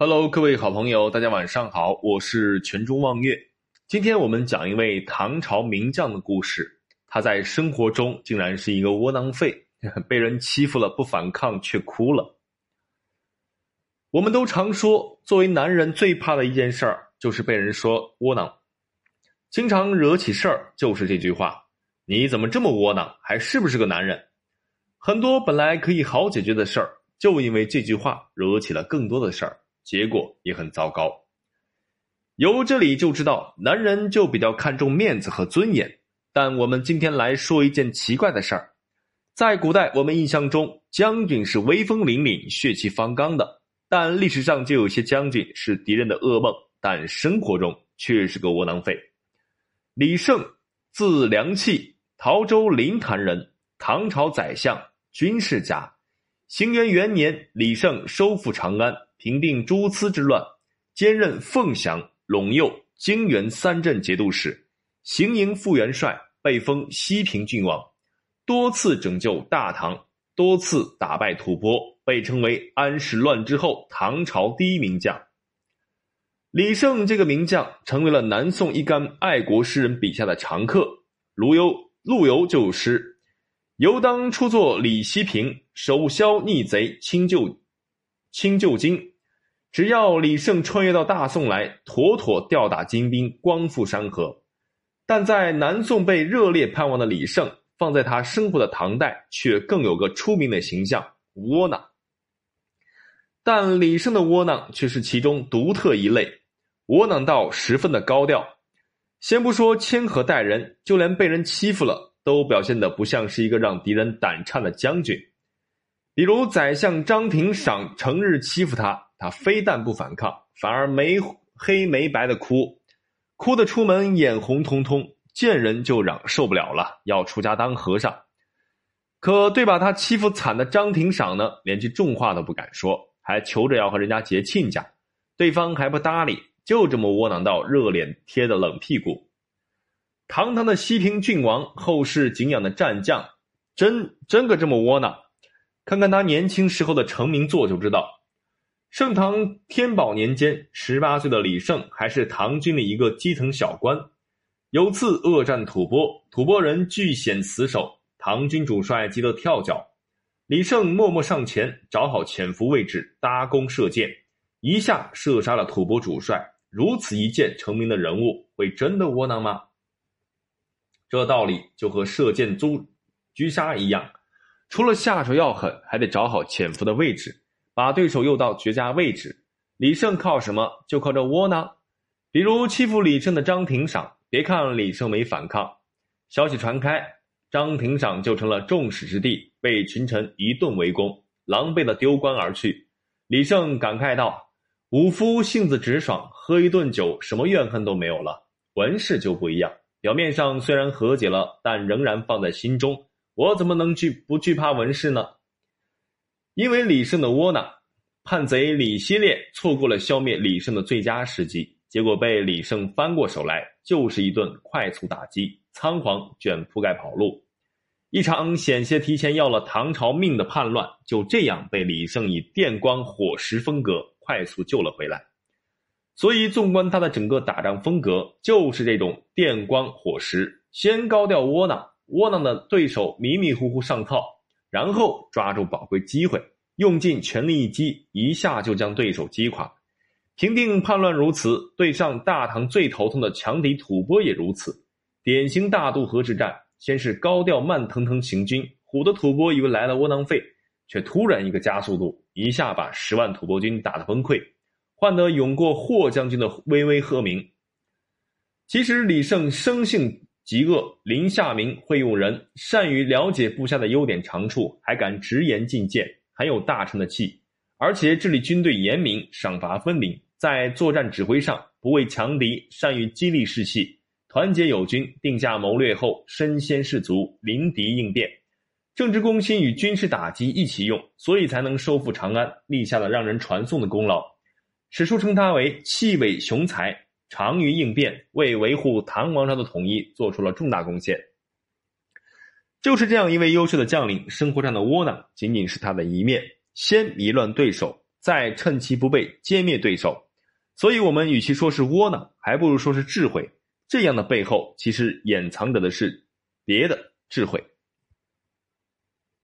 Hello，各位好朋友，大家晚上好，我是全中望月。今天我们讲一位唐朝名将的故事。他在生活中竟然是一个窝囊废，被人欺负了不反抗却哭了。我们都常说，作为男人最怕的一件事儿就是被人说窝囊，经常惹起事儿就是这句话：你怎么这么窝囊？还是不是个男人？很多本来可以好解决的事儿，就因为这句话惹起了更多的事儿。结果也很糟糕。由这里就知道，男人就比较看重面子和尊严。但我们今天来说一件奇怪的事儿：在古代，我们印象中将军是威风凛凛、血气方刚的，但历史上就有些将军是敌人的噩梦，但生活中却是个窝囊废。李胜，字良器，陶州临潭人，唐朝宰相、军事家。行元元年，李胜收复长安。平定诸疵之乱，兼任凤翔、陇右、泾原三镇节度使，行营副元帅，被封西平郡王，多次拯救大唐，多次打败吐蕃，被称为安史乱之后唐朝第一名将。李胜这个名将成为了南宋一干爱国诗人笔下的常客。陆游陆游就诗：“游当初作李西平，手削逆贼清旧。”清旧金，只要李胜穿越到大宋来，妥妥吊打金兵，光复山河。但在南宋被热烈盼望的李胜，放在他生活的唐代，却更有个出名的形象——窝囊。但李胜的窝囊却是其中独特一类，窝囊到十分的高调。先不说谦和待人，就连被人欺负了，都表现得不像是一个让敌人胆颤的将军。比如宰相张廷赏成日欺负他，他非但不反抗，反而没黑没白的哭，哭得出门眼红彤彤，见人就嚷受不了了，要出家当和尚。可对把他欺负惨的张廷赏呢，连句重话都不敢说，还求着要和人家结亲家，对方还不搭理，就这么窝囊到热脸贴的冷屁股。堂堂的西平郡王，后世敬仰的战将，真真个这么窝囊？看看他年轻时候的成名作就知道。盛唐天宝年间，十八岁的李胜还是唐军的一个基层小官。有次恶战吐蕃，吐蕃人据险死守，唐军主帅急得跳脚。李胜默默上前，找好潜伏位置，搭弓射箭，一下射杀了吐蕃主帅。如此一箭成名的人物，会真的窝囊吗？这道理就和射箭狙狙杀一样。除了下手要狠，还得找好潜伏的位置，把对手诱到绝佳位置。李胜靠什么？就靠这窝囊。比如欺负李胜的张廷赏，别看李胜没反抗，消息传开，张廷赏就成了众矢之的，被群臣一顿围攻，狼狈的丢官而去。李胜感慨道：“武夫性子直爽，喝一顿酒，什么怨恨都没有了。文士就不一样，表面上虽然和解了，但仍然放在心中。”我怎么能惧不惧怕文士呢？因为李胜的窝囊，叛贼李希烈错过了消灭李胜的最佳时机，结果被李胜翻过手来，就是一顿快速打击，仓皇卷铺盖跑路。一场险些提前要了唐朝命的叛乱，就这样被李胜以电光火石风格快速救了回来。所以，纵观他的整个打仗风格，就是这种电光火石，先高调窝囊。窝囊的对手迷迷糊糊上套，然后抓住宝贵机会，用尽全力一击，一下就将对手击垮。平定叛乱如此，对上大唐最头痛的强敌吐蕃也如此。典型大渡河之战，先是高调慢腾腾行军，唬得吐蕃以为来了窝囊废，却突然一个加速度，一下把十万吐蕃军打得崩溃，换得勇过霍将军的巍巍鹤鸣。其实李胜生性。极恶，林夏明会用人，善于了解部下的优点长处，还敢直言进谏，很有大臣的气。而且治理军队严明，赏罚分明，在作战指挥上不畏强敌，善于激励士气，团结友军，定下谋略后身先士卒，临敌应变，政治攻心与军事打击一起用，所以才能收复长安，立下了让人传颂的功劳。史书称他为气伟雄才。长于应变，为维护唐王朝的统一做出了重大贡献。就是这样一位优秀的将领，生活上的窝囊仅仅是他的一面，先迷乱对手，再趁其不备歼灭对手。所以，我们与其说是窝囊，还不如说是智慧。这样的背后，其实掩藏着的是别的智慧。